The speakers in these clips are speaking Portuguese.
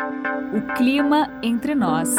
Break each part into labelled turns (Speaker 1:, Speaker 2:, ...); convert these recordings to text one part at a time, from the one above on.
Speaker 1: O clima entre nós.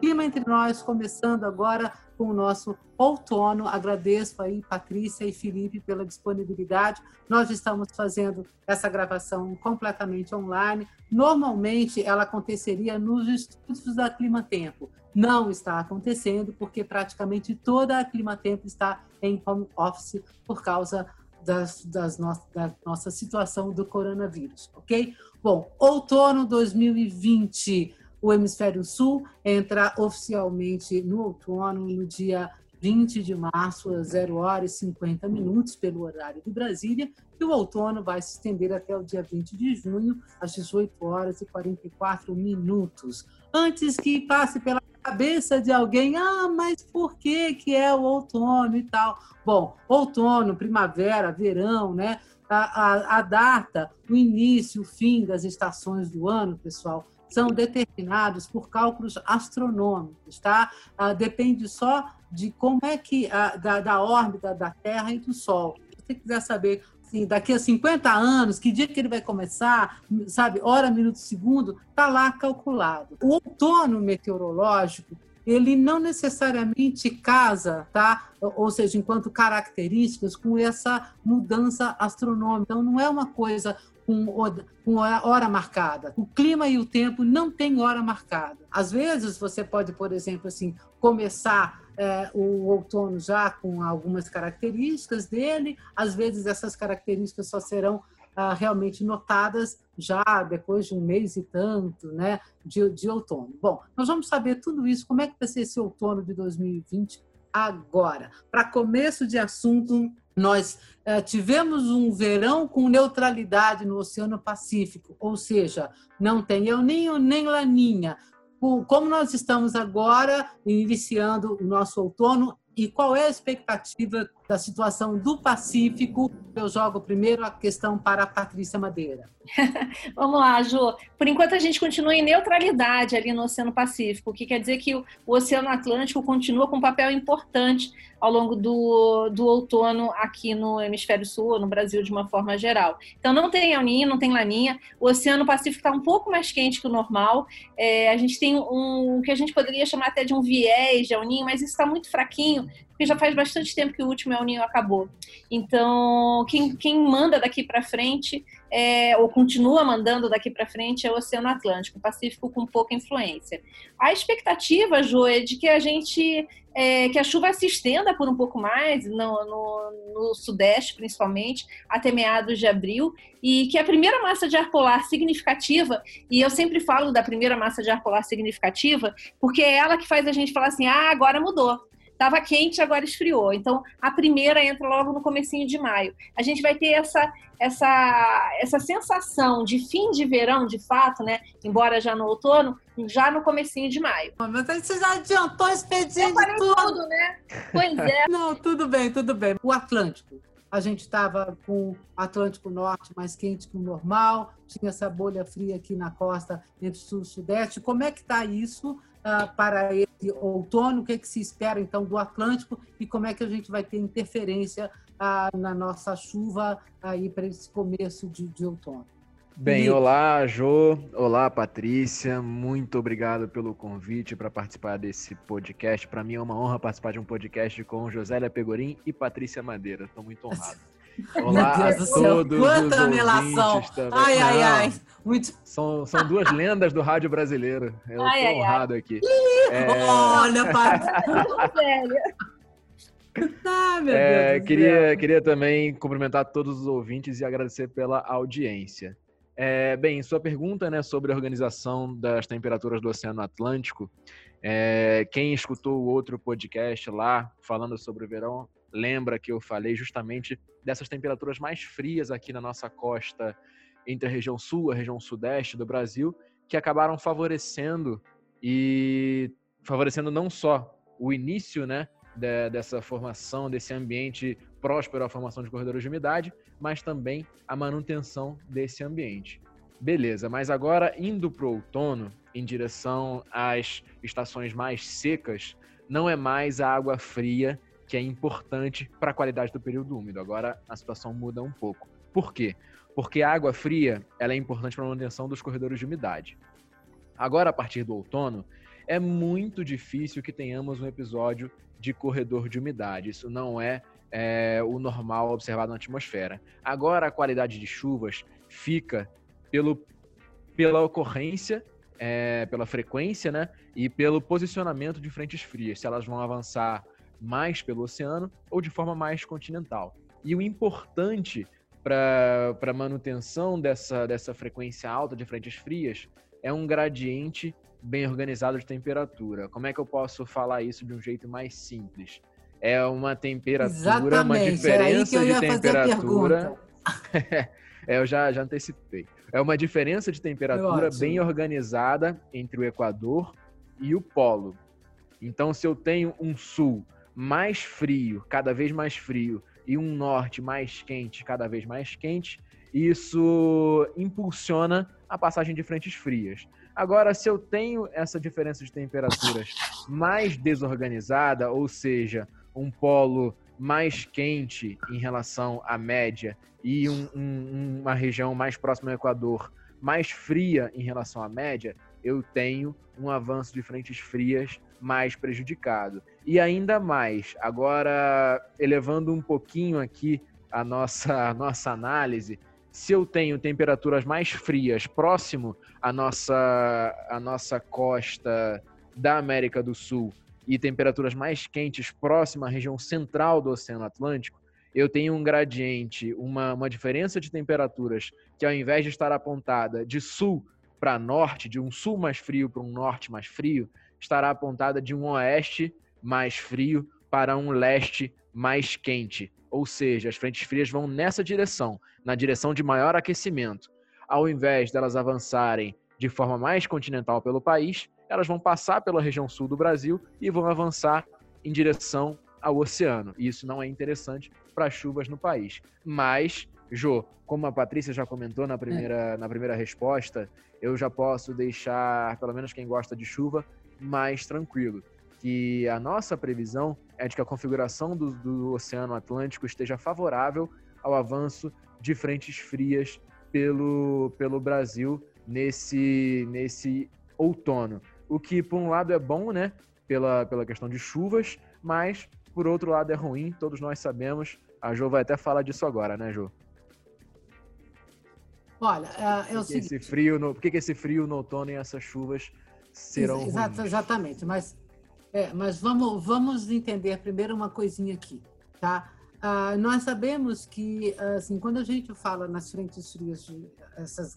Speaker 2: Clima entre nós, começando agora com o nosso outono. Agradeço aí Patrícia e Felipe pela disponibilidade. Nós estamos fazendo essa gravação completamente online. Normalmente ela aconteceria nos estúdios da Clima Tempo. Não está acontecendo porque praticamente toda a Clima Tempo está em home office por causa das, das no, da nossa situação do coronavírus, ok? Bom, outono 2020, o hemisfério sul entra oficialmente no outono no dia 20 de março, às 0 horas e 50 minutos, pelo horário de Brasília, e o outono vai se estender até o dia 20 de junho, às 18 horas e 44 minutos. Antes que passe pela cabeça de alguém, ah, mas por que, que é o outono e tal? Bom, outono, primavera, verão, né? A, a, a data, o início, o fim das estações do ano, pessoal, são determinados por cálculos astronômicos, tá? Ah, depende só de como é que ah, da, da órbita da Terra e do Sol. Se você quiser saber assim, daqui a 50 anos, que dia que ele vai começar, sabe, hora, minuto, segundo, está lá calculado. O outono meteorológico ele não necessariamente casa, tá? ou seja, enquanto características, com essa mudança astronômica. Então, não é uma coisa com, hora marcada. O clima e o tempo não têm hora marcada. Às vezes, você pode, por exemplo, assim, começar é, o outono já com algumas características dele, às vezes essas características só serão ah, realmente notadas já depois de um mês e tanto né, de, de outono. Bom, nós vamos saber tudo isso, como é que vai ser esse outono de 2020 agora. Para começo de assunto, nós eh, tivemos um verão com neutralidade no Oceano Pacífico, ou seja, não tem El Ninho nem Laninha. Como nós estamos agora iniciando o nosso outono, e qual é a expectativa da situação do Pacífico? Eu jogo primeiro a questão para a Patrícia Madeira.
Speaker 3: Vamos lá, Ju. Por enquanto a gente continua em neutralidade ali no Oceano Pacífico, o que quer dizer que o Oceano Atlântico continua com um papel importante ao longo do, do outono aqui no Hemisfério Sul, no Brasil de uma forma geral. Então não tem El não tem Laninha. O Oceano Pacífico está um pouco mais quente que o normal. É, a gente tem um, o que a gente poderia chamar até de um viés de El mas isso está muito fraquinho porque já faz bastante tempo que o último El Ninho acabou. Então, quem, quem manda daqui para frente, é, ou continua mandando daqui para frente, é o Oceano Atlântico, o Pacífico com pouca influência. A expectativa, Jo, é de que a gente é, que a chuva se estenda por um pouco mais, no, no, no, Sudeste principalmente, até meados de abril, e que a primeira massa de ar polar significativa, e eu sempre falo da primeira massa de ar polar significativa, porque é ela que faz a gente falar assim, ah, agora mudou. Estava quente, agora esfriou. Então, a primeira entra logo no comecinho de maio. A gente vai ter essa, essa, essa sensação de fim de verão, de fato, né? Embora já no outono, já no comecinho de maio.
Speaker 2: Mas você já adiantou o expediente tudo.
Speaker 3: tudo, né? Pois é.
Speaker 2: Não, tudo bem, tudo bem. O Atlântico. A gente estava com o Atlântico Norte mais quente que o normal, tinha essa bolha fria aqui na costa entre sul e sudeste. Como é que está isso? Uh, para esse outono? O que, é que se espera, então, do Atlântico e como é que a gente vai ter interferência uh, na nossa chuva aí para esse começo de, de outono?
Speaker 4: Bem, e... olá, Jô. Olá, Patrícia. Muito obrigado pelo convite para participar desse podcast. Para mim é uma honra participar de um podcast com Josélia Pegorim e Patrícia Madeira. Estou muito honrado.
Speaker 2: Olá Meu Deus do céu, quanta melação! Ai, ai, ai. Muito...
Speaker 4: São, são duas lendas do rádio brasileiro. Eu ai, tô ai, honrado ai. aqui.
Speaker 2: É... Olha, Patrícia!
Speaker 4: Ah, meu é, Deus queria, queria também cumprimentar todos os ouvintes e agradecer pela audiência. É, bem, sua pergunta né, sobre a organização das temperaturas do Oceano Atlântico, é, quem escutou o outro podcast lá falando sobre o verão lembra que eu falei justamente dessas temperaturas mais frias aqui na nossa costa, entre a região sul e a região sudeste do Brasil, que acabaram favorecendo e favorecendo não só o início, né, de, dessa formação, desse ambiente próspero à formação de corredores de umidade, mas também a manutenção desse ambiente. Beleza, mas agora indo para o outono, em direção às estações mais secas, não é mais a água fria que é importante para a qualidade do período úmido. Agora a situação muda um pouco. Por quê? Porque a água fria ela é importante para a manutenção dos corredores de umidade. Agora, a partir do outono, é muito difícil que tenhamos um episódio de corredor de umidade. Isso não é, é o normal observado na atmosfera. Agora, a qualidade de chuvas fica pelo, pela ocorrência, é, pela frequência, né? E pelo posicionamento de frentes frias, se elas vão avançar mais pelo oceano ou de forma mais continental. E o importante para a manutenção dessa, dessa frequência alta de frentes frias é um gradiente bem organizado de temperatura. Como é que eu posso falar isso de um jeito mais simples? É uma temperatura, Exatamente, uma diferença de temperatura. é, eu já, já antecipei. É uma diferença de temperatura bem organizada entre o Equador e o Polo. Então, se eu tenho um sul mais frio, cada vez mais frio, e um norte mais quente, cada vez mais quente, isso impulsiona a passagem de frentes frias. Agora, se eu tenho essa diferença de temperaturas mais desorganizada, ou seja, um polo mais quente em relação à média e um, um, uma região mais próxima ao Equador mais fria em relação à média, eu tenho um avanço de frentes frias mais prejudicado. E ainda mais, agora elevando um pouquinho aqui a nossa, a nossa análise, se eu tenho temperaturas mais frias próximo à nossa, à nossa costa da América do Sul e temperaturas mais quentes próximo à região central do Oceano Atlântico, eu tenho um gradiente, uma, uma diferença de temperaturas que ao invés de estar apontada de sul para norte, de um sul mais frio para um norte mais frio, estará apontada de um oeste mais frio para um leste mais quente. Ou seja, as frentes frias vão nessa direção, na direção de maior aquecimento. Ao invés delas avançarem de forma mais continental pelo país, elas vão passar pela região sul do Brasil e vão avançar em direção ao oceano. E isso não é interessante para chuvas no país. Mas, Jô, como a Patrícia já comentou na primeira, é. na primeira resposta, eu já posso deixar, pelo menos quem gosta de chuva, mais tranquilo. Que a nossa previsão é de que a configuração do, do Oceano Atlântico esteja favorável ao avanço de frentes frias pelo, pelo Brasil nesse, nesse outono. O que, por um lado, é bom, né? Pela, pela questão de chuvas, mas, por outro lado, é ruim, todos nós sabemos. A Jo vai até falar disso agora, né, Jo?
Speaker 2: Olha, é, é o
Speaker 4: seguinte... Esse frio no, por que, que esse frio no outono e essas chuvas serão
Speaker 2: Exato, Exatamente, mas, é, mas vamos, vamos entender primeiro uma coisinha aqui, tá? Ah, nós sabemos que, assim, quando a gente fala nas frentes frias, de, essas,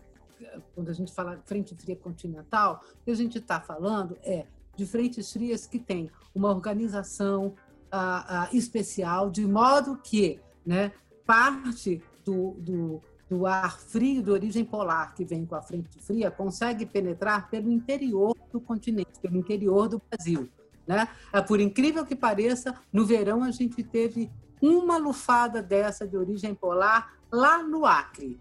Speaker 2: quando a gente fala frente fria continental, o que a gente está falando é de frentes frias que têm uma organização ah, ah, especial, de modo que né, parte do, do, do ar frio de origem polar que vem com a frente fria consegue penetrar pelo interior do continente, pelo interior do Brasil. Né? É, por incrível que pareça, no verão a gente teve uma lufada dessa de origem polar lá no Acre,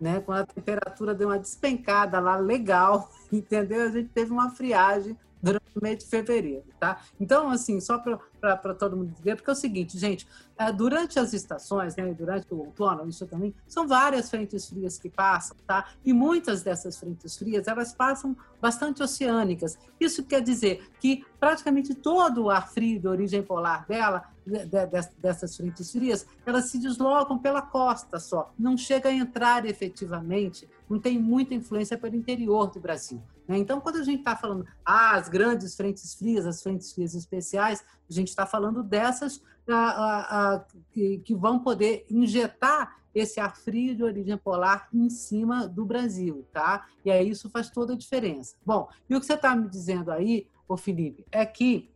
Speaker 2: né? Quando a temperatura deu uma despencada lá legal, entendeu? A gente teve uma friagem durante o mês de fevereiro, tá? Então, assim, só para todo mundo entender, porque é o seguinte, gente, é, durante as estações, né, durante o outono, isso também, são várias frentes frias que passam, tá? E muitas dessas frentes frias, elas passam bastante oceânicas. Isso quer dizer que praticamente todo o ar frio de origem polar dela, de, de, dessas frentes frias, elas se deslocam pela costa só, não chega a entrar efetivamente, não tem muita influência pelo interior do Brasil. Né? Então, quando a gente está falando ah, as grandes frentes frias, as frentes frias especiais, a gente está falando dessas ah, ah, que, que vão poder injetar esse ar frio de origem polar em cima do Brasil, tá? E aí isso faz toda a diferença. Bom, e o que você está me dizendo aí, ô Felipe, é que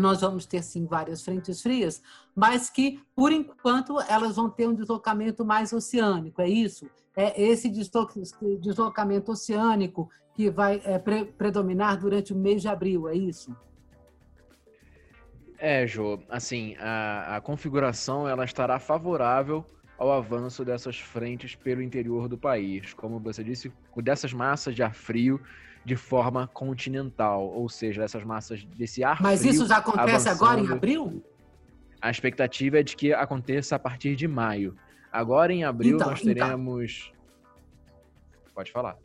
Speaker 2: nós vamos ter sim várias frentes frias, mas que por enquanto elas vão ter um deslocamento mais oceânico, é isso? É esse deslocamento oceânico que vai é, pre predominar durante o mês de abril, é isso?
Speaker 4: É, Jô, assim, a, a configuração ela estará favorável ao avanço dessas frentes pelo interior do país, como você disse, dessas massas de ar frio de forma continental, ou seja, essas massas desse ar
Speaker 2: Mas
Speaker 4: frio
Speaker 2: isso já acontece agora em abril?
Speaker 4: A expectativa é de que aconteça a partir de maio. Agora em abril então, nós então. teremos. Então. Pode falar.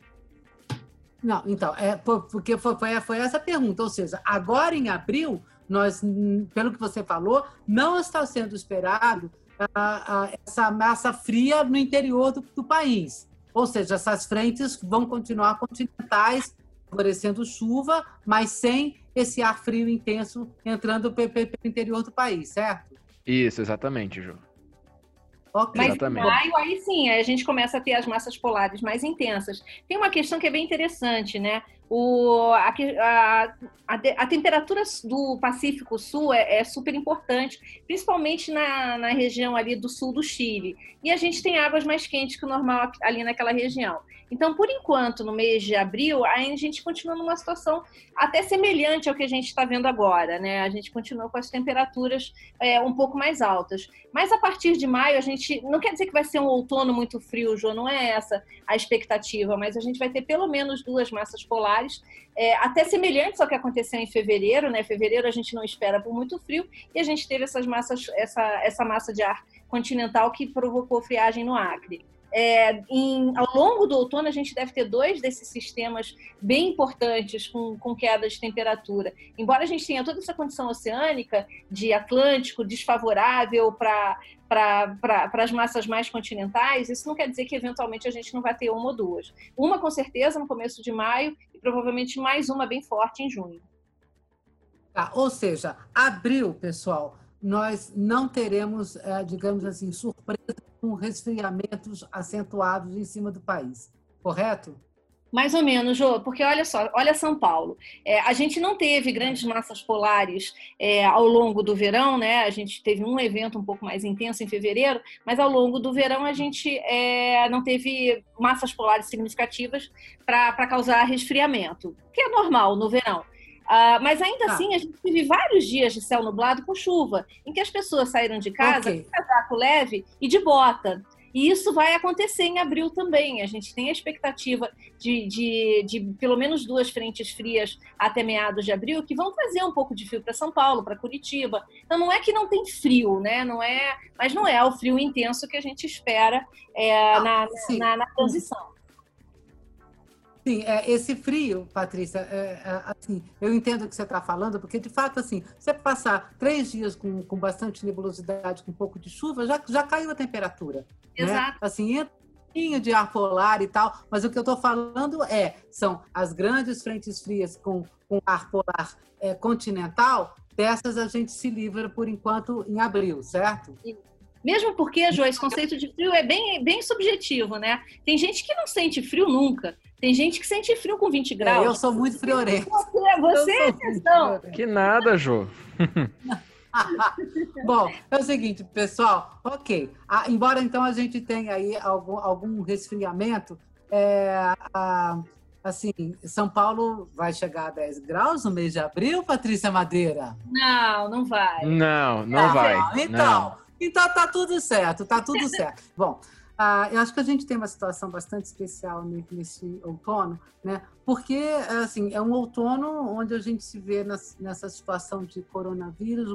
Speaker 2: Não, então, é porque foi, foi, foi essa pergunta. Ou seja, agora em abril, nós, pelo que você falou, não está sendo esperado essa massa fria no interior do, do, país. Ou seja, essas frentes vão continuar continentais, favorecendo chuva, mas sem esse ar frio intenso entrando pelo interior do país, certo?
Speaker 4: Isso, exatamente, Ju.
Speaker 3: Okay. Mas em maio, aí sim, a gente começa a ter as massas polares mais intensas. Tem uma questão que é bem interessante, né? O, a, a, a, temperatura do Pacífico Sul é, é, super importante, principalmente na, na região ali do sul do Chile. E a gente tem águas mais quentes que o normal ali naquela região. Então, por enquanto, no mês de abril, a gente continua numa situação até semelhante ao que a gente está vendo agora, né? A gente continua com as temperaturas é, um pouco mais altas. Mas a partir de maio, a gente. Não quer dizer que vai ser um outono muito frio, João, não é essa a expectativa, mas a gente vai ter pelo menos duas massas polares solares, é, até semelhantes ao que aconteceu em fevereiro, né? Fevereiro a gente não espera por muito frio e a gente teve essas massas, essa, essa massa de ar continental que provocou friagem no Acre. É, em, ao longo do outono, a gente deve ter dois desses sistemas bem importantes com, com queda de temperatura. Embora a gente tenha toda essa condição oceânica de Atlântico desfavorável para para as massas mais continentais, isso não quer dizer que eventualmente a gente não vai ter uma ou duas. Uma com certeza no começo de maio provavelmente mais uma bem forte em junho.
Speaker 2: Tá, ou seja, abril, pessoal, nós não teremos, é, digamos assim, surpresa com resfriamentos acentuados em cima do país, correto?
Speaker 3: Mais ou menos, Jô, porque olha só, olha São Paulo. É, a gente não teve grandes massas polares é, ao longo do verão, né? A gente teve um evento um pouco mais intenso em fevereiro, mas ao longo do verão a gente é, não teve massas polares significativas para causar resfriamento, que é normal no verão. Uh, mas ainda ah. assim, a gente teve vários dias de céu nublado com chuva, em que as pessoas saíram de casa okay. com casaco leve e de bota. E isso vai acontecer em abril também. A gente tem a expectativa de, de, de pelo menos duas frentes frias até meados de abril, que vão trazer um pouco de frio para São Paulo, para Curitiba. Então não é que não tem frio, né? Não é, mas não é o frio intenso que a gente espera é, ah, na, na, na transição.
Speaker 2: Sim, é, esse frio, Patrícia, é, é, assim, eu entendo o que você está falando, porque de fato, assim, você passar três dias com, com bastante nebulosidade, com um pouco de chuva, já, já caiu a temperatura. Né? Exato. Né? Assim, entra de ar polar e tal, mas o que eu estou falando é, são as grandes frentes frias com, com ar polar é, continental, dessas a gente se livra por enquanto em abril, certo?
Speaker 3: Mesmo porque, Jô, esse conceito de frio é bem, bem subjetivo, né? Tem gente que não sente frio nunca. Tem gente que sente frio com 20 graus.
Speaker 2: É, eu sou muito friorento.
Speaker 3: Você, você é exceção.
Speaker 4: Que nada, Jô.
Speaker 2: Bom, é o seguinte, pessoal. Ok. Ah, embora então a gente tenha aí algum, algum resfriamento, é, ah, assim, São Paulo vai chegar a 10 graus no mês de abril, Patrícia Madeira?
Speaker 3: Não, não vai.
Speaker 4: Não, não ah, vai.
Speaker 2: Então,
Speaker 4: não.
Speaker 2: então tá tudo certo, tá tudo certo. Bom, ah, eu acho que a gente tem uma situação bastante especial nesse outono, né? Porque assim é um outono onde a gente se vê nessa situação de coronavírus,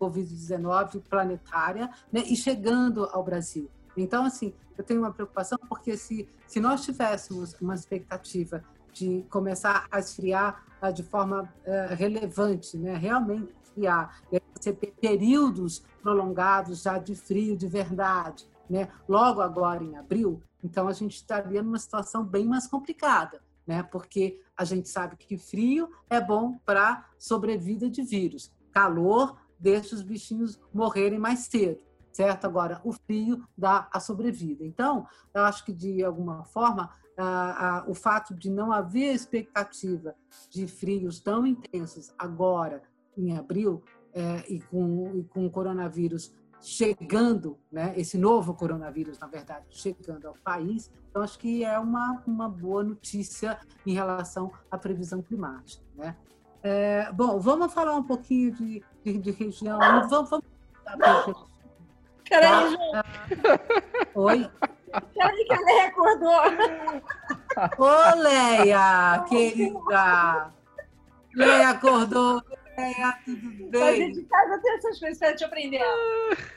Speaker 2: Covid-19 planetária, né? E chegando ao Brasil. Então, assim, eu tenho uma preocupação porque se se nós tivéssemos uma expectativa de começar a esfriar uh, de forma uh, relevante, né? Realmente esfriar, e ter períodos prolongados já de frio de verdade né, logo agora em abril, então a gente estaria numa situação bem mais complicada, né, porque a gente sabe que frio é bom para sobrevida de vírus, calor deixa os bichinhos morrerem mais cedo, certo? Agora, o frio dá a sobrevida. Então, eu acho que de alguma forma o fato de não haver expectativa de frios tão intensos agora em abril é, e, com, e com o coronavírus chegando, né, esse novo coronavírus, na verdade, chegando ao país. Então, acho que é uma, uma boa notícia em relação à previsão climática. Né? É, bom, vamos falar um pouquinho de, de, de região. Vamos, vamos...
Speaker 3: Peraí, tá?
Speaker 2: Oi?
Speaker 3: Peraí que a Leia acordou.
Speaker 2: Ô, Leia, querida! Leia acordou. É, tudo bem.
Speaker 3: Fazer de casa tem essas coisas, deixa eu aprender.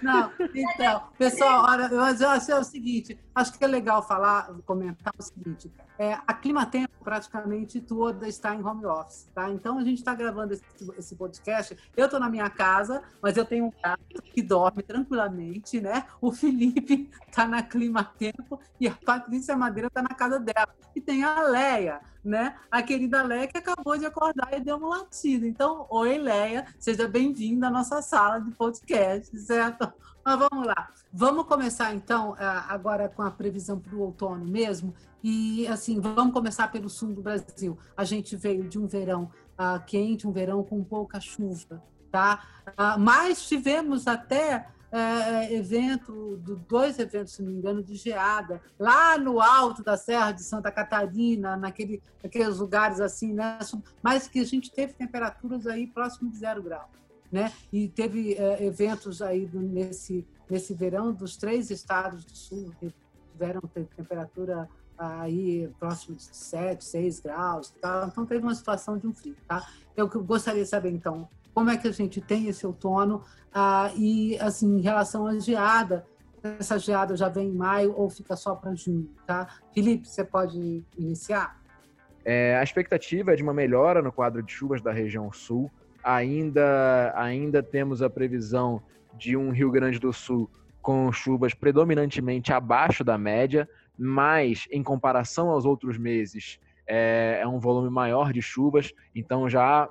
Speaker 2: Não, então, pessoal, olha, eu acho é o seguinte, acho que é legal falar, comentar o seguinte, é, a Climatempo praticamente toda está em home office, tá? Então a gente está gravando esse, esse, podcast, eu estou na minha casa, mas eu tenho um gato que dorme tranquilamente, né? O Felipe está na Climatempo e a Patrícia Madeira está na casa dela. E tem a Leia, né? A querida Leia que acabou de acordar e deu uma latida. Então, oi Leia, seja bem-vinda à nossa sala de podcast, certo? Mas vamos lá. Vamos começar então agora com a previsão para o outono mesmo. E assim, vamos começar pelo sul do Brasil. A gente veio de um verão uh, quente, um verão com pouca chuva, tá? Uh, mas tivemos até é, evento, dois eventos, se não me engano, de geada, lá no alto da Serra de Santa Catarina, naquele, naqueles lugares assim, né? Mas que a gente teve temperaturas aí próximo de zero grau, né? E teve é, eventos aí do, nesse, nesse verão dos três estados do sul, que tiveram temperatura aí próximo de 7, 6 graus, tá? então teve uma situação de um frio. Tá? Eu gostaria de saber, então, como é que a gente tem esse outono ah, e, assim, em relação à geada, essa geada já vem em maio ou fica só para junho, tá? Felipe, você pode iniciar?
Speaker 4: É, a expectativa é de uma melhora no quadro de chuvas da região sul. Ainda, ainda temos a previsão de um Rio Grande do Sul com chuvas predominantemente abaixo da média, mas em comparação aos outros meses, é, é um volume maior de chuvas, então já há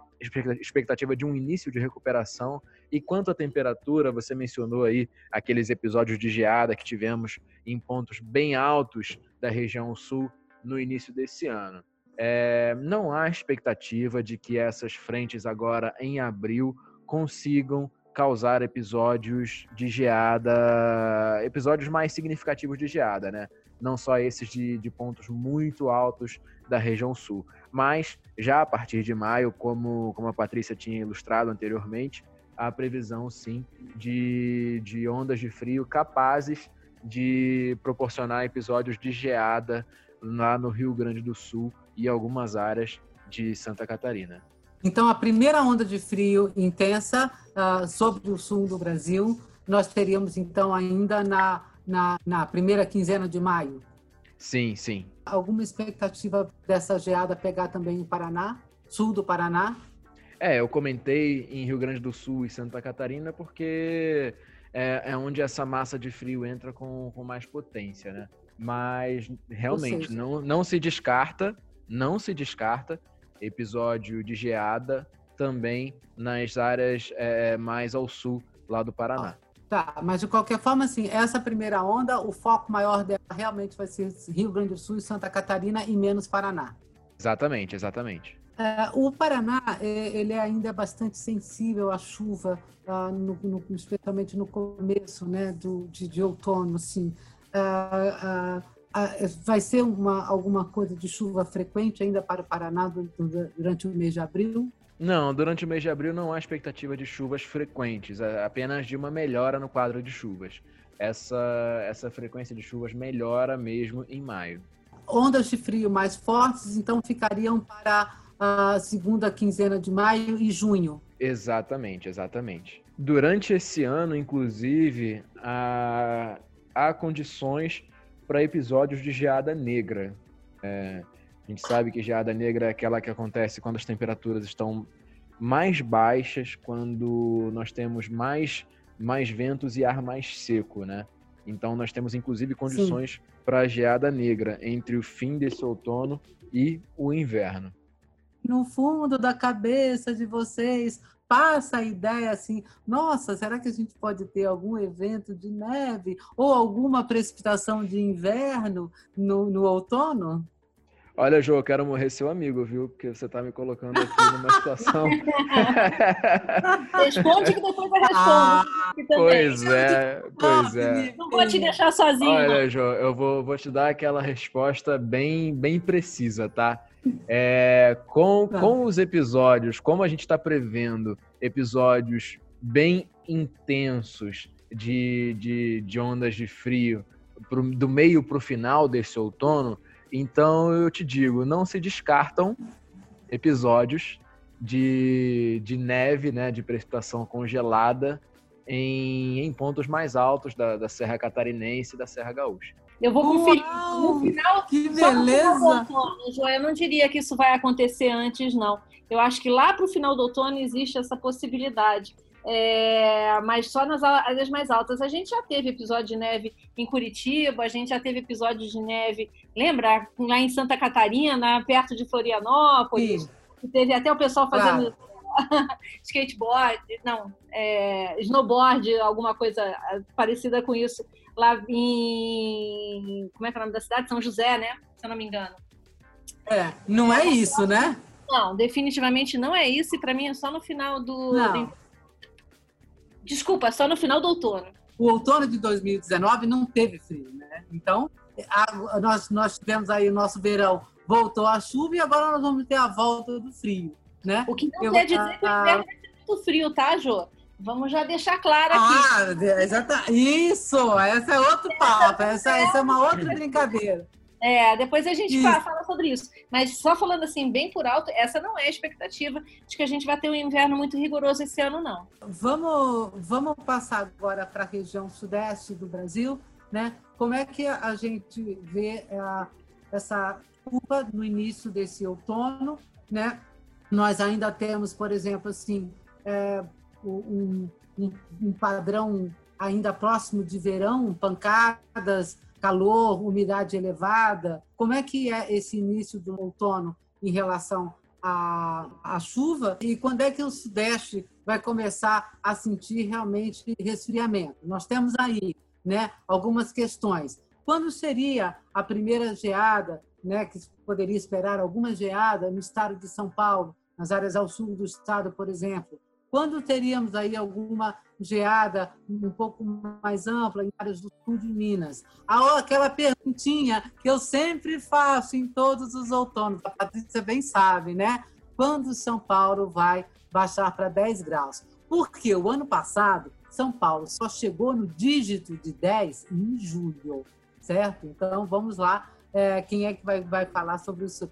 Speaker 4: expectativa de um início de recuperação. E quanto à temperatura, você mencionou aí aqueles episódios de geada que tivemos em pontos bem altos da região sul no início desse ano. É, não há expectativa de que essas frentes agora em abril consigam causar episódios de geada, episódios mais significativos de geada, né? Não só esses de, de pontos muito altos da região sul. Mas já a partir de maio, como, como a Patrícia tinha ilustrado anteriormente, a previsão sim de, de ondas de frio capazes de proporcionar episódios de geada lá no Rio Grande do Sul e algumas áreas de Santa Catarina.
Speaker 2: Então, a primeira onda de frio intensa uh, sobre o sul do Brasil, nós teríamos então ainda na, na, na primeira quinzena de maio.
Speaker 4: Sim, sim.
Speaker 2: Alguma expectativa dessa geada pegar também o Paraná, sul do Paraná?
Speaker 4: É, eu comentei em Rio Grande do Sul e Santa Catarina porque é, é onde essa massa de frio entra com, com mais potência, né? Mas realmente seja... não, não se descarta, não se descarta episódio de geada também nas áreas é, mais ao sul lá do Paraná. Ah.
Speaker 2: Tá, mas de qualquer forma, assim, essa primeira onda, o foco maior dela realmente vai ser Rio Grande do Sul e Santa Catarina e menos Paraná.
Speaker 4: Exatamente, exatamente.
Speaker 2: É, o Paraná, é, ele ainda é bastante sensível à chuva, ah, no, no, especialmente no começo né, do, de, de outono, assim. Ah, ah, vai ser uma, alguma coisa de chuva frequente ainda para o Paraná durante o mês de abril?
Speaker 4: Não, durante o mês de abril não há expectativa de chuvas frequentes, é apenas de uma melhora no quadro de chuvas. Essa, essa frequência de chuvas melhora mesmo em maio.
Speaker 2: Ondas de frio mais fortes, então, ficariam para a segunda quinzena de maio e junho.
Speaker 4: Exatamente, exatamente. Durante esse ano, inclusive, há, há condições para episódios de geada negra. É, a gente sabe que geada negra é aquela que acontece quando as temperaturas estão mais baixas, quando nós temos mais, mais ventos e ar mais seco, né? Então nós temos inclusive condições para geada negra entre o fim desse outono e o inverno.
Speaker 2: No fundo da cabeça de vocês passa a ideia assim: nossa, será que a gente pode ter algum evento de neve ou alguma precipitação de inverno no, no outono?
Speaker 4: Olha, Jô, eu quero morrer seu amigo, viu? Porque você tá me colocando aqui numa situação.
Speaker 3: Responde que depois eu respondo.
Speaker 4: Ah, pois é, pois é.
Speaker 3: Não vou te deixar sozinho.
Speaker 4: Olha, Jô, eu vou, vou te dar aquela resposta bem, bem precisa, tá? É, com, tá. com os episódios, como a gente está prevendo episódios bem intensos de, de, de ondas de frio pro, do meio para o final desse outono, então eu te digo, não se descartam episódios de, de neve, né, de precipitação congelada em, em pontos mais altos da, da Serra Catarinense e da Serra Gaúcha.
Speaker 3: Eu vou conferir no final.
Speaker 2: Que beleza!
Speaker 3: Outono, eu não diria que isso vai acontecer antes, não. Eu acho que lá para o final do outono existe essa possibilidade. É, mas só nas áreas mais altas. A gente já teve episódio de neve em Curitiba, a gente já teve episódio de neve, lembra? Lá em Santa Catarina, perto de Florianópolis. Teve até o pessoal fazendo claro. skateboard, não, é, snowboard, alguma coisa parecida com isso, lá em. Como é que é o nome da cidade? São José, né? Se eu não me engano.
Speaker 2: É, não é isso, né?
Speaker 3: Não, definitivamente não é isso, e para mim é só no final do.
Speaker 2: Não.
Speaker 3: Desculpa, só no final do outono.
Speaker 2: O outono de 2019 não teve frio, né? Então, a, nós, nós tivemos aí o nosso verão, voltou a chuva e agora nós vamos ter a volta do frio, né?
Speaker 3: O que não Eu, quer dizer que o inverno vai ser muito frio, tá, Jô? Vamos já deixar claro aqui.
Speaker 2: Ah, exatamente. Isso, essa é outro papo, essa, essa é uma outra brincadeira.
Speaker 3: É, depois a gente isso. fala sobre isso. Mas só falando assim, bem por alto, essa não é a expectativa de que a gente vai ter um inverno muito rigoroso esse ano, não.
Speaker 2: Vamos, vamos passar agora para a região sudeste do Brasil, né? Como é que a gente vê a, essa curva no início desse outono, né? Nós ainda temos, por exemplo, assim, é, um, um, um padrão ainda próximo de verão, pancadas, calor, umidade elevada? Como é que é esse início do outono em relação à, à chuva? E quando é que o Sudeste vai começar a sentir realmente resfriamento? Nós temos aí né, algumas questões. Quando seria a primeira geada, né, que poderia esperar alguma geada no estado de São Paulo, nas áreas ao sul do estado, por exemplo? Quando teríamos aí alguma geada um pouco mais ampla em áreas do sul de Minas? Aquela perguntinha que eu sempre faço em todos os outonos, a Patrícia bem sabe, né? Quando São Paulo vai baixar para 10 graus? Porque o ano passado, São Paulo só chegou no dígito de 10 em julho, certo? Então, vamos lá. É, quem é que vai, vai falar sobre isso?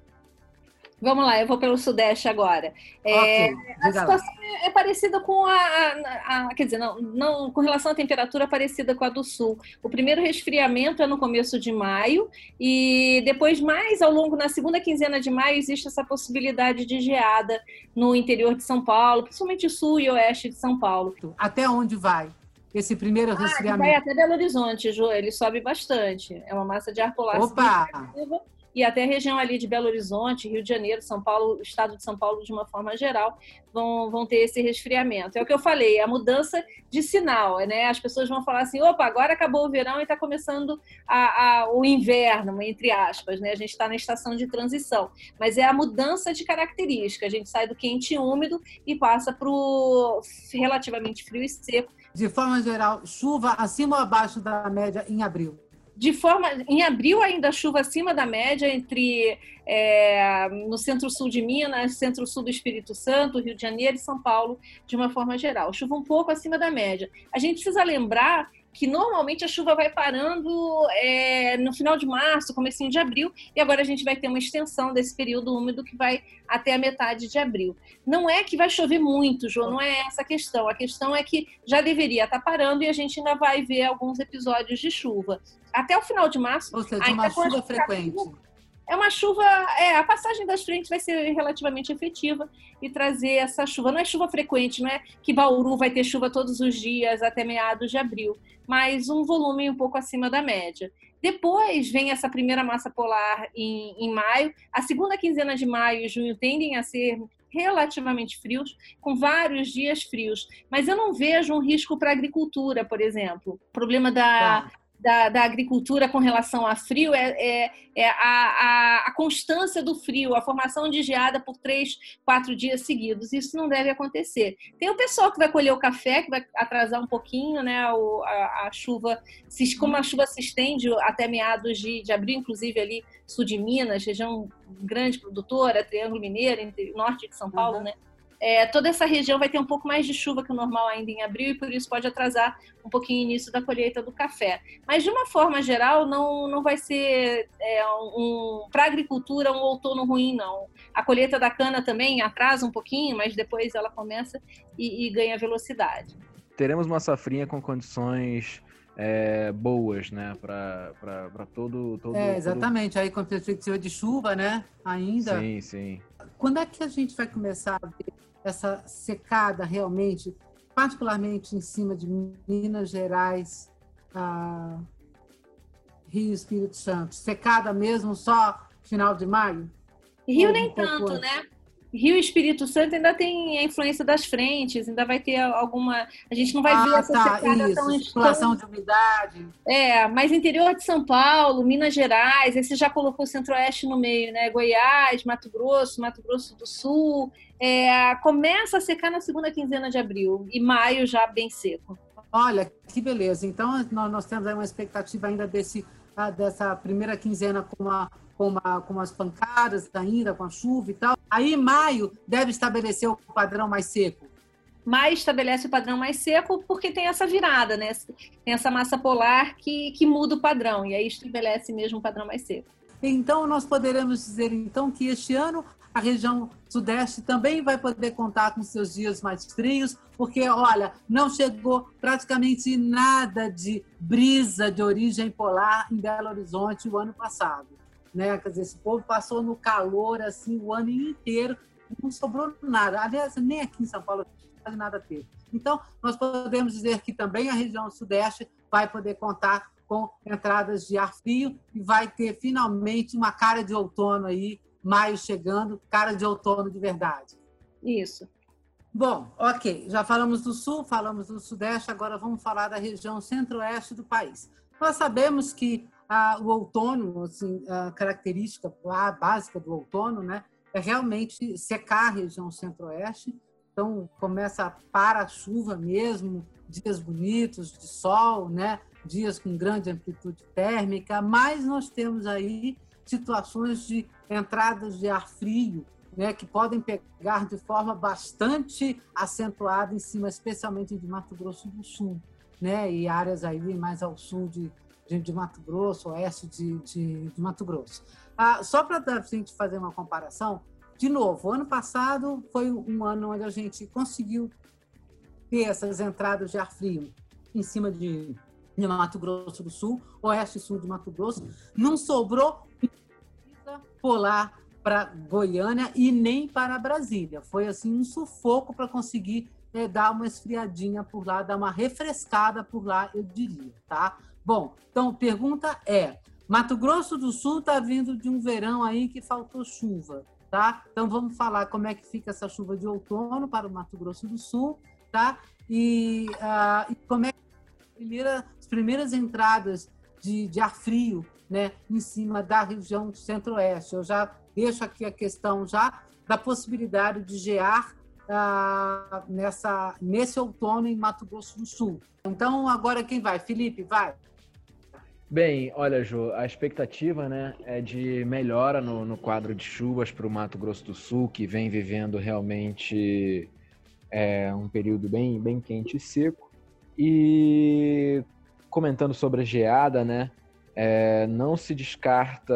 Speaker 3: Vamos lá, eu vou pelo Sudeste agora.
Speaker 2: É,
Speaker 3: a situação é, é parecida com a, a, a, Quer dizer, não, não, com relação à temperatura, é parecida com a do Sul. O primeiro resfriamento é no começo de maio, e depois, mais ao longo, na segunda quinzena de maio, existe essa possibilidade de geada no interior de São Paulo, principalmente sul e oeste de São Paulo.
Speaker 2: Até onde vai? Esse primeiro ah, resfriamento?
Speaker 3: Vai até Belo Horizonte, Ju, ele sobe bastante. É uma massa de ar polar.
Speaker 2: Opa!
Speaker 3: E até a região ali de Belo Horizonte, Rio de Janeiro, São Paulo, estado de São Paulo de uma forma geral, vão, vão ter esse resfriamento. É o que eu falei, a mudança de sinal, né? As pessoas vão falar assim, opa, agora acabou o verão e está começando a, a, o inverno, entre aspas, né? A gente está na estação de transição, mas é a mudança de característica. A gente sai do quente e úmido e passa para o relativamente frio e seco.
Speaker 2: De forma geral, chuva acima ou abaixo da média em abril?
Speaker 3: De forma. Em abril, ainda chuva acima da média entre é, no centro-sul de Minas, centro-sul do Espírito Santo, Rio de Janeiro e São Paulo, de uma forma geral. Chuva um pouco acima da média. A gente precisa lembrar que normalmente a chuva vai parando é, no final de março, comecinho de abril, e agora a gente vai ter uma extensão desse período úmido que vai até a metade de abril. Não é que vai chover muito, João, não é essa a questão. A questão é que já deveria estar parando e a gente ainda vai ver alguns episódios de chuva até o final de março.
Speaker 2: Ou seja, uma chuva frequente.
Speaker 3: É uma chuva, é, a passagem das frentes vai ser relativamente efetiva e trazer essa chuva. Não é chuva frequente, não é que Bauru vai ter chuva todos os dias até meados de abril, mas um volume um pouco acima da média. Depois vem essa primeira massa polar em, em maio. A segunda quinzena de maio e junho tendem a ser relativamente frios, com vários dias frios. Mas eu não vejo um risco para a agricultura, por exemplo. O problema da, tá da, da, agricultura com relação a frio é, é, é a, a, a, constância do frio, a formação de geada por três, quatro dias seguidos. Isso não deve acontecer. Tem o pessoal que vai colher o café, que vai atrasar um pouquinho, né? O, a, a, chuva, se, como a chuva se estende até meados de, de abril, inclusive ali sul de Minas, região grande produtora, Triângulo Mineiro, norte de São Paulo, uhum. né? É, toda essa região vai ter um pouco mais de chuva que o normal ainda em abril e por isso pode atrasar um pouquinho o início da colheita do café. Mas de uma forma geral, não, não vai ser é, um, para a agricultura um outono ruim, não. A colheita da cana também atrasa um pouquinho, mas depois ela começa e, e ganha velocidade.
Speaker 4: Teremos uma safrinha com condições é, boas, né, para todo, todo.
Speaker 2: É, exatamente. Todo... Aí com perspectiva de chuva, né, ainda.
Speaker 4: Sim, sim.
Speaker 2: Quando é que a gente vai começar a ver essa secada realmente, particularmente em cima de Minas Gerais, ah, Rio Espírito Santo? Secada mesmo só final de maio?
Speaker 3: Rio nem tanto, né? Rio e Espírito Santo ainda tem a influência das frentes, ainda vai ter alguma. A gente não vai
Speaker 2: ah,
Speaker 3: ver essa
Speaker 2: tá, secada tão circulação de umidade.
Speaker 3: É, mas interior de São Paulo, Minas Gerais, esse já colocou o Centro-Oeste no meio, né? Goiás, Mato Grosso, Mato Grosso do Sul. É, começa a secar na segunda quinzena de abril e maio já bem seco.
Speaker 2: Olha, que beleza. Então, nós, nós temos aí uma expectativa ainda desse, ah, dessa primeira quinzena com uma com, uma, com umas pancadas ainda, com a chuva e tal. Aí, maio, deve estabelecer o padrão mais seco.
Speaker 3: Maio estabelece o padrão mais seco porque tem essa virada, né? Tem essa massa polar que, que muda o padrão, e aí estabelece mesmo o padrão mais seco.
Speaker 2: Então, nós poderemos dizer, então, que este ano a região sudeste também vai poder contar com seus dias mais frios, porque, olha, não chegou praticamente nada de brisa de origem polar em Belo Horizonte o ano passado né? Quer dizer, esse povo passou no calor assim o ano inteiro, não sobrou nada. Aliás, nem aqui em São Paulo quase nada teve. Então, nós podemos dizer que também a região sudeste vai poder contar com entradas de ar frio e vai ter finalmente uma cara de outono aí, maio chegando, cara de outono de verdade.
Speaker 3: Isso.
Speaker 2: Bom, ok, já falamos do sul, falamos do sudeste, agora vamos falar da região centro-oeste do país. Nós sabemos que o outono, assim, a característica básica do outono, né, é realmente secar a região centro-oeste. Então começa para a chuva mesmo, dias bonitos de sol, né, dias com grande amplitude térmica, mas nós temos aí situações de entradas de ar frio, né, que podem pegar de forma bastante acentuada em cima, especialmente de Mato Grosso do Sul, né, e áreas aí mais ao sul de de, de Mato Grosso, oeste de, de, de Mato Grosso. Ah, só para a gente fazer uma comparação, de novo, o ano passado foi um ano onde a gente conseguiu ter essas entradas de ar frio em cima de, de Mato Grosso do Sul, oeste e sul de Mato Grosso. Não sobrou polar para Goiânia e nem para Brasília. Foi assim um sufoco para conseguir é, dar uma esfriadinha por lá, dar uma refrescada por lá, eu diria, tá? Bom, então pergunta é: Mato Grosso do Sul está vindo de um verão aí que faltou chuva, tá? Então vamos falar como é que fica essa chuva de outono para o Mato Grosso do Sul, tá? E, uh, e como é que primeira, as primeiras entradas de, de ar frio, né, em cima da região centro-oeste. Eu já deixo aqui a questão já da possibilidade de gear uh, nessa, nesse outono em Mato Grosso do Sul. Então, agora quem vai? Felipe, vai.
Speaker 4: Bem, olha, Jô, a expectativa né, é de melhora no, no quadro de chuvas para o Mato Grosso do Sul, que vem vivendo realmente é, um período bem, bem quente e seco. E comentando sobre a geada, né, é, não se descarta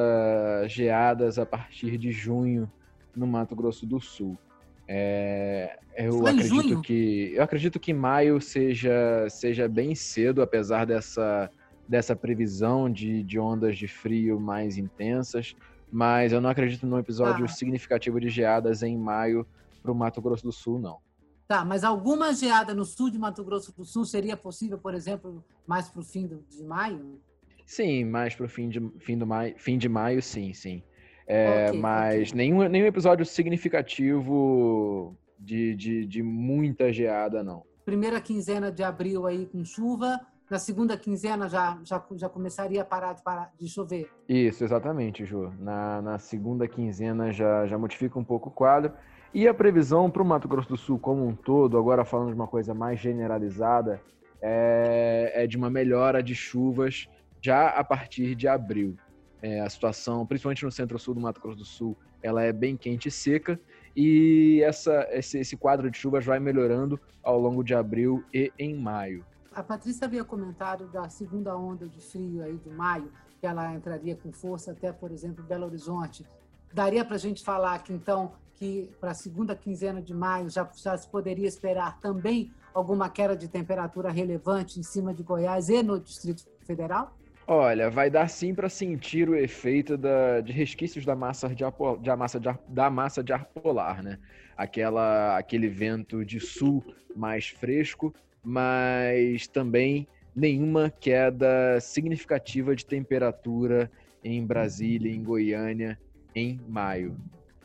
Speaker 4: geadas a partir de junho no Mato Grosso do Sul. É, eu acredito que eu acredito que maio seja seja bem cedo, apesar dessa dessa previsão de, de ondas de frio mais intensas, mas eu não acredito num episódio ah. significativo de geadas em maio para o Mato Grosso do Sul, não.
Speaker 2: Tá, mas alguma geada no sul de Mato Grosso do Sul seria possível, por exemplo, mais para o fim de maio?
Speaker 4: Sim, mais para o fim de, fim, do maio, fim de maio, sim, sim. É, okay, mas okay. Nenhum, nenhum episódio significativo de, de, de muita geada, não.
Speaker 2: Primeira quinzena de abril aí com chuva, na segunda quinzena já, já, já começaria a parar de, parar de chover.
Speaker 4: Isso, exatamente, Ju. Na, na segunda quinzena já, já modifica um pouco o quadro. E a previsão para o Mato Grosso do Sul como um todo, agora falando de uma coisa mais generalizada, é, é de uma melhora de chuvas já a partir de abril. É, a situação, principalmente no centro-sul do Mato Grosso do Sul, ela é bem quente e seca. e essa, esse, esse quadro de chuvas vai melhorando ao longo de abril e em maio.
Speaker 2: A Patrícia havia comentado da segunda onda de frio aí de maio, que ela entraria com força até, por exemplo, Belo Horizonte. Daria para a gente falar que, então, que para a segunda quinzena de maio já, já se poderia esperar também alguma queda de temperatura relevante em cima de Goiás e no Distrito Federal?
Speaker 4: Olha, vai dar sim para sentir o efeito da, de resquícios da massa de, ar, de massa de ar, da massa de ar polar, né? Aquela, aquele vento de sul mais fresco, mas também nenhuma queda significativa de temperatura em Brasília, em Goiânia, em maio.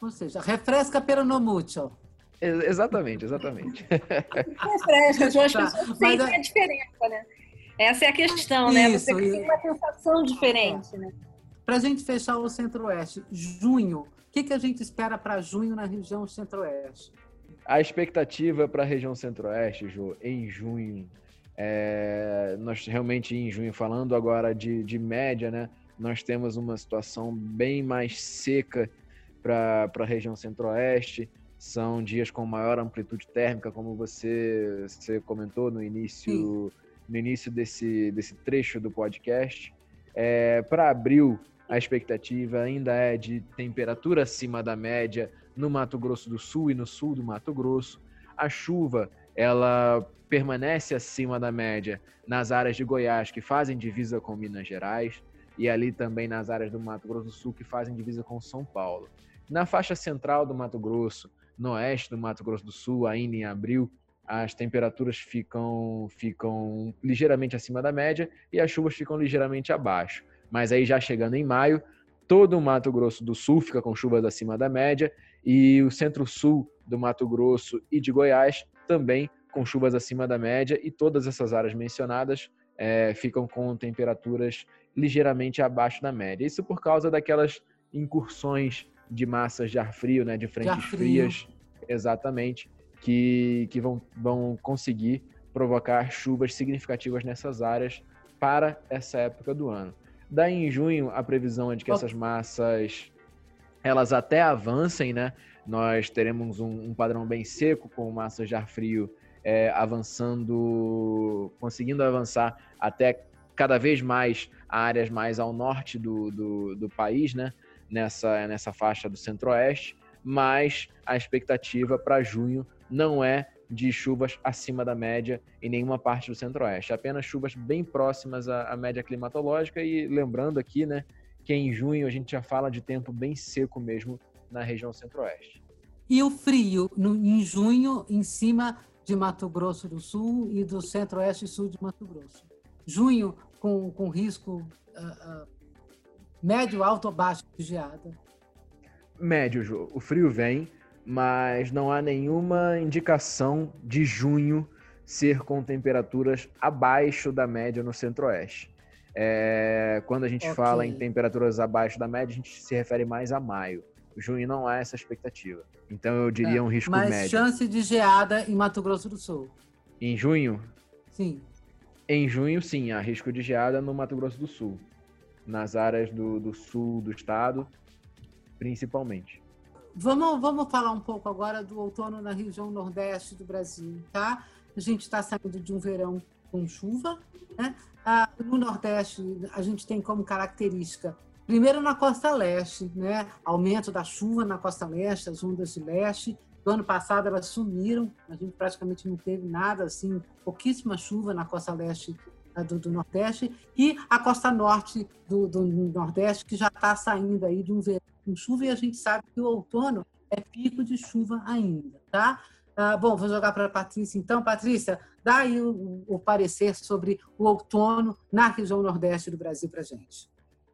Speaker 2: Ou seja, refresca pero no mucho.
Speaker 4: Exatamente, exatamente.
Speaker 3: Refresca, as tá, pessoas sentem a diferença, né? Essa é a questão, né? Isso, Você tem uma sensação diferente, né?
Speaker 2: Para a gente fechar o Centro-Oeste, junho, o que, que a gente espera para junho na região Centro-Oeste?
Speaker 4: A expectativa para a região Centro-Oeste, Jô, em junho, é, nós realmente em junho, falando agora de, de média, né? Nós temos uma situação bem mais seca para a região Centro-Oeste. São dias com maior amplitude térmica, como você, você comentou no início. Sim no início desse, desse trecho do podcast. É, Para abril, a expectativa ainda é de temperatura acima da média no Mato Grosso do Sul e no sul do Mato Grosso. A chuva, ela permanece acima da média nas áreas de Goiás que fazem divisa com Minas Gerais e ali também nas áreas do Mato Grosso do Sul que fazem divisa com São Paulo. Na faixa central do Mato Grosso, no oeste do Mato Grosso do Sul, ainda em abril, as temperaturas ficam, ficam ligeiramente acima da média e as chuvas ficam ligeiramente abaixo. Mas aí já chegando em maio, todo o Mato Grosso do Sul fica com chuvas acima da média e o centro-sul do Mato Grosso e de Goiás também com chuvas acima da média e todas essas áreas mencionadas é, ficam com temperaturas ligeiramente abaixo da média. Isso por causa daquelas incursões de massas de ar frio, né, de frentes de frias, exatamente, que, que vão, vão conseguir provocar chuvas significativas nessas áreas para essa época do ano. Daí em junho, a previsão é de que essas massas elas até avancem, né? Nós teremos um, um padrão bem seco com massas de ar frio é, avançando, conseguindo avançar até cada vez mais áreas mais ao norte do, do, do país, né? Nessa, nessa faixa do centro-oeste, mas a expectativa para junho não é de chuvas acima da média em nenhuma parte do centro-oeste, apenas chuvas bem próximas à, à, média climatológica e lembrando aqui, né, que em junho a gente já fala de tempo bem seco mesmo na região centro-oeste.
Speaker 2: E o frio no, em junho em cima de Mato Grosso do Sul e do centro-oeste e sul de Mato Grosso. Junho com, com risco uh, uh, médio, alto ou baixo de geada?
Speaker 4: Médio, o frio vem, mas não há nenhuma indicação de junho ser com temperaturas abaixo da média no centro-oeste. É, quando a gente okay. fala em temperaturas abaixo da média, a gente se refere mais a maio. Junho não há essa expectativa. Então eu diria é, um risco
Speaker 2: mas
Speaker 4: médio.
Speaker 2: Mas chance de geada em Mato Grosso do Sul.
Speaker 4: Em junho?
Speaker 2: Sim.
Speaker 4: Em junho, sim, há risco de geada no Mato Grosso do Sul. Nas áreas do, do sul do estado, principalmente.
Speaker 2: Vamos, vamos falar um pouco agora do outono na região nordeste do Brasil, tá? A gente está saindo de um verão com chuva, né? Ah, no Nordeste, a gente tem como característica, primeiro na costa leste, né? Aumento da chuva na costa leste, as ondas de leste. Do ano passado elas sumiram, a gente praticamente não teve nada, assim, pouquíssima chuva na costa leste ah, do, do, Nordeste e a costa norte do, do Nordeste, que já está saindo aí de um verão com chuva e a gente sabe que o outono é pico de chuva ainda, tá? Ah, bom, vou jogar para a Patrícia então. Patrícia, dá aí o, o, parecer sobre o outono na região Nordeste do Brasil para gente.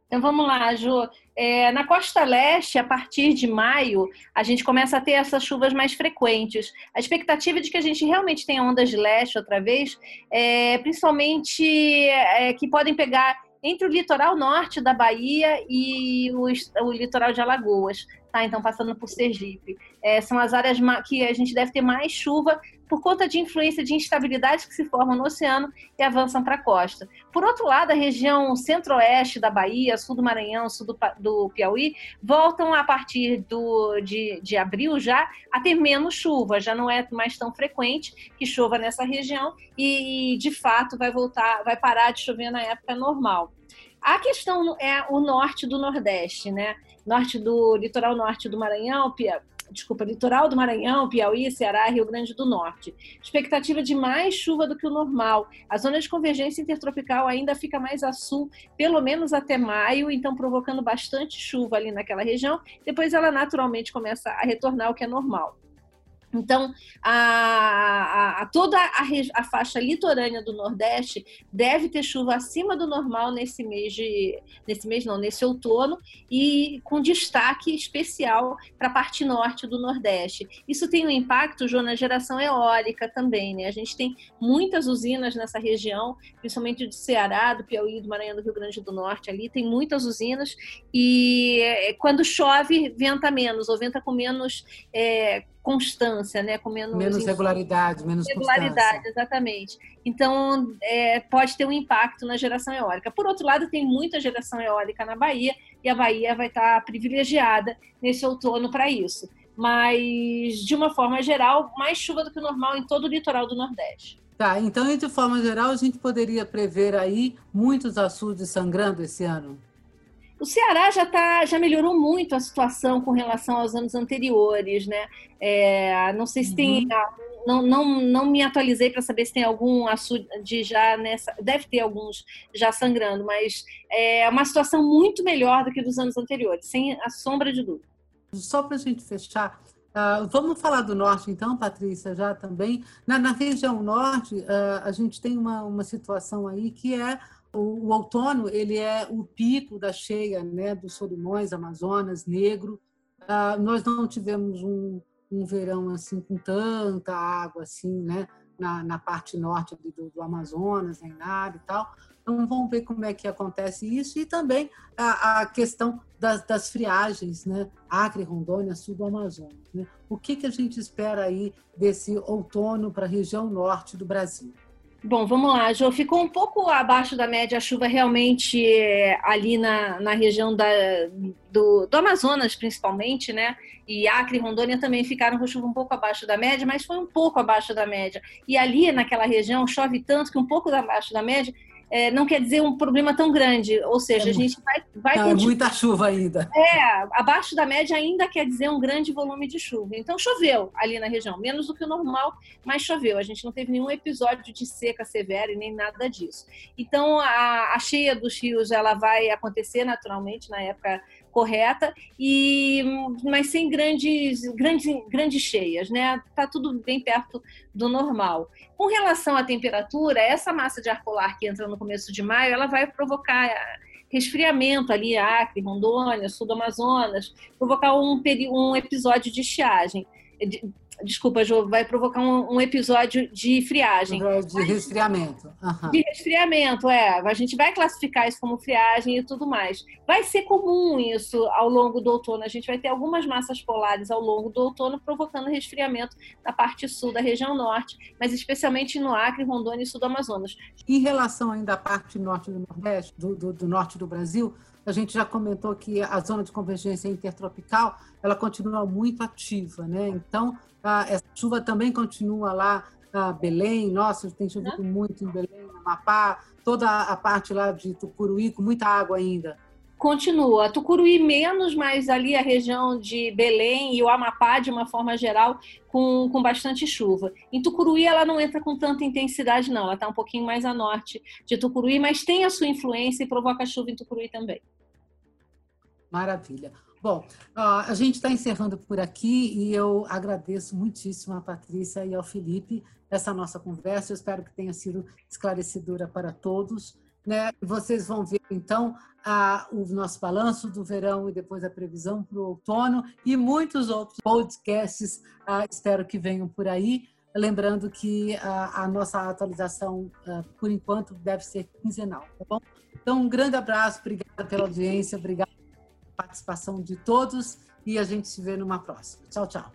Speaker 3: Então vamos lá, Ju. É, na costa leste, a partir de maio, a gente começa a ter essas chuvas mais frequentes. A expectativa de que a gente realmente tenha ondas de leste outra vez, é, principalmente é, que podem pegar entre o litoral norte da Bahia e o, o litoral de Alagoas. tá? Então, passando por Sergipe. É, são as áreas que a gente deve ter mais chuva por conta de influência de instabilidades que se formam no oceano e avançam para a costa. Por outro lado, a região centro-oeste da Bahia, sul do Maranhão, sul do, do Piauí, voltam a partir do, de, de abril já a ter menos chuva, já não é mais tão frequente que chova nessa região e, de fato, vai voltar, vai parar de chover na época normal. A questão é o norte do Nordeste, né? Norte do litoral norte do Maranhão, desculpa, litoral do Maranhão, Piauí, Ceará, Rio Grande do Norte. Expectativa de mais chuva do que o normal. A zona de convergência intertropical ainda fica mais a sul, pelo menos até maio, então provocando bastante chuva ali naquela região. Depois ela naturalmente começa a retornar ao que é normal. Então, a, a, toda a, a, faixa litorânea do Nordeste deve ter chuva acima do normal nesse mês de, nesse mês não, nesse outono e com destaque especial para a parte norte do Nordeste. Isso tem um impacto, João, na geração eólica também, né? A gente tem muitas usinas nessa região, principalmente do Ceará, do Piauí, do Maranhão, do Rio Grande do Norte, ali tem muitas usinas e é, quando chove venta menos ou venta com menos é, constância, né? Com
Speaker 2: menos, menos regularidade, menos
Speaker 3: regularidade, constância. exatamente. Então, é, pode ter um impacto na geração eólica. Por outro lado, tem muita geração eólica na Bahia e a Bahia vai estar privilegiada nesse outono para isso. Mas, de uma forma geral, mais chuva do que o normal em todo o litoral do Nordeste.
Speaker 2: Tá, então, de forma geral, a gente poderia prever aí muitos açudes sangrando esse ano?
Speaker 3: O Ceará já, tá, já melhorou muito a situação com relação aos anos anteriores, né? É, não sei se uhum. tem. Não, não, não me atualizei para saber se tem algum açude já nessa. Deve ter alguns já sangrando, mas é uma situação muito melhor do que dos anos anteriores, sem a sombra de dúvida.
Speaker 2: Só para a gente fechar, Uh, vamos falar do norte, então, Patrícia, já também. Na, na região norte, uh, a gente tem uma, uma situação aí que é o, outono ele é o pico da cheia né, dos Solimões, Amazonas, Negro. Uh, nós não tivemos um, um verão assim com tanta água assim, né, na, na parte norte do, do Amazonas, nem nada e tal. Então vamos ver como é que acontece isso e também a, a questão das, das, friagens, né? Acre, Rondônia, sul do Amazonas. Né? O que, que a gente espera aí desse outono para a região norte do Brasil?
Speaker 3: Bom, vamos lá, Jô. Ficou um pouco abaixo da média a chuva realmente é, ali na, na região da, do, do, Amazonas, principalmente, né? E Acre e Rondônia também ficaram com chuva um pouco abaixo da média, mas foi um pouco abaixo da média. E ali, naquela região, chove tanto que um pouco abaixo da média é, não quer dizer um problema tão grande. Ou seja, é a gente vai. vai
Speaker 2: não, é muita chuva ainda.
Speaker 3: É, abaixo da média ainda quer dizer um grande volume de chuva. Então choveu ali na região, menos do que o normal, mas choveu. A gente não teve nenhum episódio de seca severa e nem nada disso. Então a, a cheia dos rios ela vai acontecer naturalmente na época correta e mas sem grandes grandes grandes cheias, né? Tá tudo bem perto do normal. Com relação à temperatura, essa massa de ar polar que entra no começo de maio, ela vai provocar resfriamento ali, Acre, Rondônia, sul do Amazonas, provocar um, um episódio de estiagem, desculpa, Jô, vai provocar um, um, episódio de friagem.
Speaker 2: De resfriamento. Uhum.
Speaker 3: De resfriamento, é. A gente vai classificar isso como friagem e tudo mais. Vai ser comum isso ao longo do outono. A gente vai ter algumas massas polares ao longo do outono provocando resfriamento na parte sul da região norte, mas especialmente no Acre, Rondônia e sul do Amazonas.
Speaker 2: Em relação ainda à parte norte do Nordeste, do, do, do norte do Brasil, a gente já comentou que a zona de convergência intertropical ela continua muito ativa, né? Então, a, essa chuva também continua lá a Belém, nossa, tem chovido muito em Belém, Amapá, toda a parte lá de Tucuruí com muita água ainda.
Speaker 3: Continua. Tucuruí menos, mas ali a região de Belém e o Amapá, de uma forma geral, com, com bastante chuva. Em Tucuruí ela não entra com tanta intensidade, não. Ela está um pouquinho mais a norte de Tucuruí, mas tem a sua influência e provoca chuva em Tucuruí também.
Speaker 2: Maravilha. Bom, a gente está encerrando por aqui e eu agradeço muitíssimo a Patrícia e ao Felipe essa nossa conversa. Eu espero que tenha sido esclarecedora para todos. Né? Vocês vão ver, então, a, o nosso balanço do verão e depois a previsão para o outono e muitos outros podcasts, ah, espero que venham por aí. Lembrando que a, a nossa atualização, ah, por enquanto, deve ser quinzenal, tá bom? Então, um grande abraço, obrigada pela audiência, obrigada participação de todos e a gente se vê numa próxima. Tchau, tchau.